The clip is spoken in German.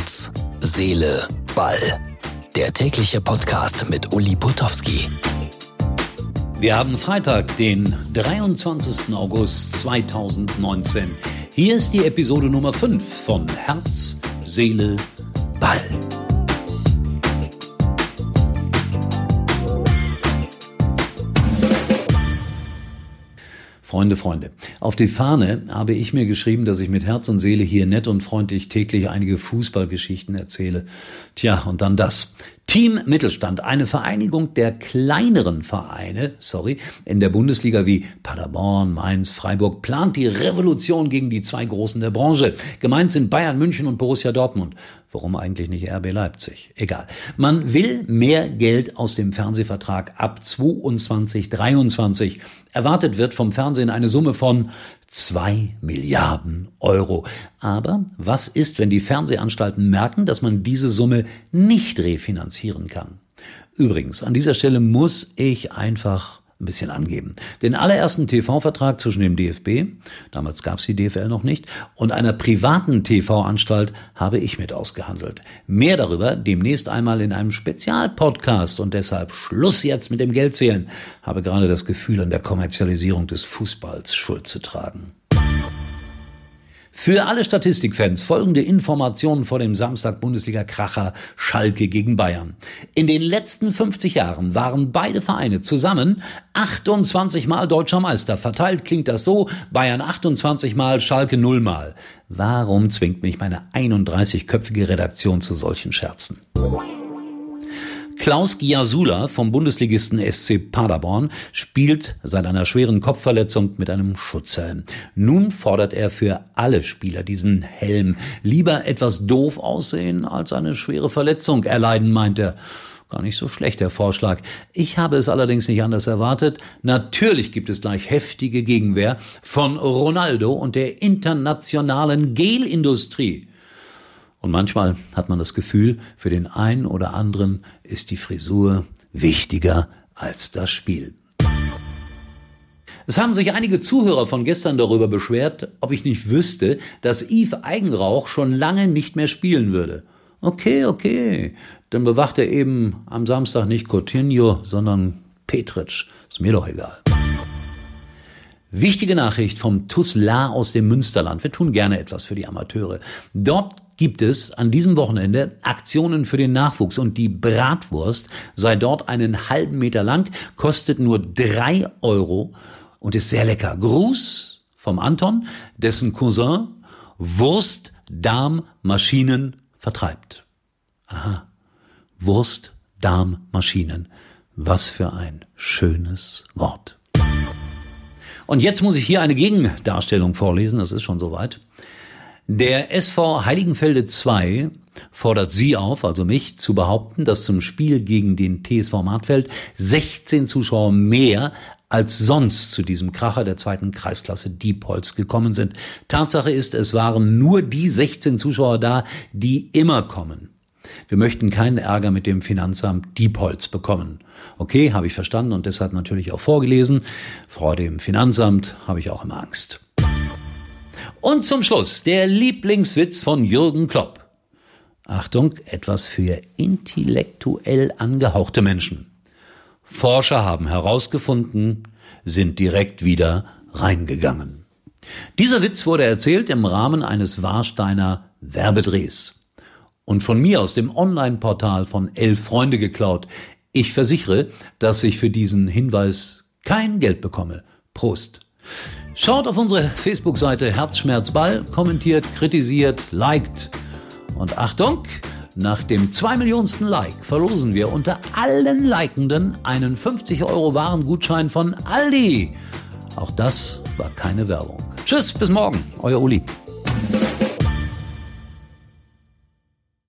Herz, Seele, Ball. Der tägliche Podcast mit Uli Putowski. Wir haben Freitag, den 23. August 2019. Hier ist die Episode Nummer 5 von Herz, Seele, Ball. Freunde, Freunde, auf die Fahne habe ich mir geschrieben, dass ich mit Herz und Seele hier nett und freundlich täglich einige Fußballgeschichten erzähle. Tja, und dann das. Team Mittelstand, eine Vereinigung der kleineren Vereine, sorry, in der Bundesliga wie Paderborn, Mainz, Freiburg, plant die Revolution gegen die zwei Großen der Branche. Gemeint sind Bayern München und Borussia Dortmund. Warum eigentlich nicht RB Leipzig? Egal. Man will mehr Geld aus dem Fernsehvertrag ab 22, 23. Erwartet wird vom Fernsehen eine Summe von zwei Milliarden Euro. Aber was ist, wenn die Fernsehanstalten merken, dass man diese Summe nicht refinanzieren kann? Übrigens, an dieser Stelle muss ich einfach ein bisschen angeben. Den allerersten TV-Vertrag zwischen dem DFB, damals gab es die DFL noch nicht, und einer privaten TV-Anstalt habe ich mit ausgehandelt. Mehr darüber demnächst einmal in einem Spezialpodcast und deshalb Schluss jetzt mit dem Geldzählen. Habe gerade das Gefühl, an der Kommerzialisierung des Fußballs Schuld zu tragen. Für alle Statistikfans folgende Informationen vor dem Samstag Bundesliga-Kracher Schalke gegen Bayern. In den letzten 50 Jahren waren beide Vereine zusammen 28 Mal deutscher Meister. Verteilt klingt das so, Bayern 28 Mal, Schalke 0 Mal. Warum zwingt mich meine 31-köpfige Redaktion zu solchen Scherzen? Klaus Giasula vom Bundesligisten SC Paderborn spielt seit einer schweren Kopfverletzung mit einem Schutzhelm. Nun fordert er für alle Spieler diesen Helm. Lieber etwas doof aussehen als eine schwere Verletzung erleiden, meint er. Gar nicht so schlecht, der Vorschlag. Ich habe es allerdings nicht anders erwartet. Natürlich gibt es gleich heftige Gegenwehr von Ronaldo und der internationalen Gelindustrie. Und manchmal hat man das Gefühl, für den einen oder anderen ist die Frisur wichtiger als das Spiel. Es haben sich einige Zuhörer von gestern darüber beschwert, ob ich nicht wüsste, dass Yves Eigenrauch schon lange nicht mehr spielen würde. Okay, okay. Dann bewacht er eben am Samstag nicht Coutinho, sondern Petritsch. Ist mir doch egal. Wichtige Nachricht vom TUS La aus dem Münsterland. Wir tun gerne etwas für die Amateure. Dort gibt es an diesem Wochenende Aktionen für den Nachwuchs und die Bratwurst sei dort einen halben Meter lang, kostet nur drei Euro und ist sehr lecker. Gruß vom Anton, dessen Cousin Wurst, Darm, Maschinen vertreibt. Aha. Wurst, Darm, Maschinen. Was für ein schönes Wort. Und jetzt muss ich hier eine Gegendarstellung vorlesen, das ist schon soweit. Der SV Heiligenfelde 2 fordert Sie auf, also mich, zu behaupten, dass zum Spiel gegen den TSV Martfeld 16 Zuschauer mehr als sonst zu diesem Kracher der zweiten Kreisklasse Diepholz gekommen sind. Tatsache ist, es waren nur die 16 Zuschauer da, die immer kommen. Wir möchten keinen Ärger mit dem Finanzamt Diepholz bekommen. Okay, habe ich verstanden und deshalb natürlich auch vorgelesen. Vor dem Finanzamt habe ich auch immer Angst. Und zum Schluss der Lieblingswitz von Jürgen Klopp. Achtung, etwas für intellektuell angehauchte Menschen. Forscher haben herausgefunden, sind direkt wieder reingegangen. Dieser Witz wurde erzählt im Rahmen eines Warsteiner Werbedrehs. Und von mir aus dem Online-Portal von Elf Freunde geklaut. Ich versichere, dass ich für diesen Hinweis kein Geld bekomme. Prost. Schaut auf unsere Facebook-Seite Herzschmerzball, kommentiert, kritisiert, liked. Und Achtung, nach dem 2 Millionsten Like verlosen wir unter allen Likenden einen 50 Euro Warengutschein von Aldi. Auch das war keine Werbung. Tschüss, bis morgen, euer Uli.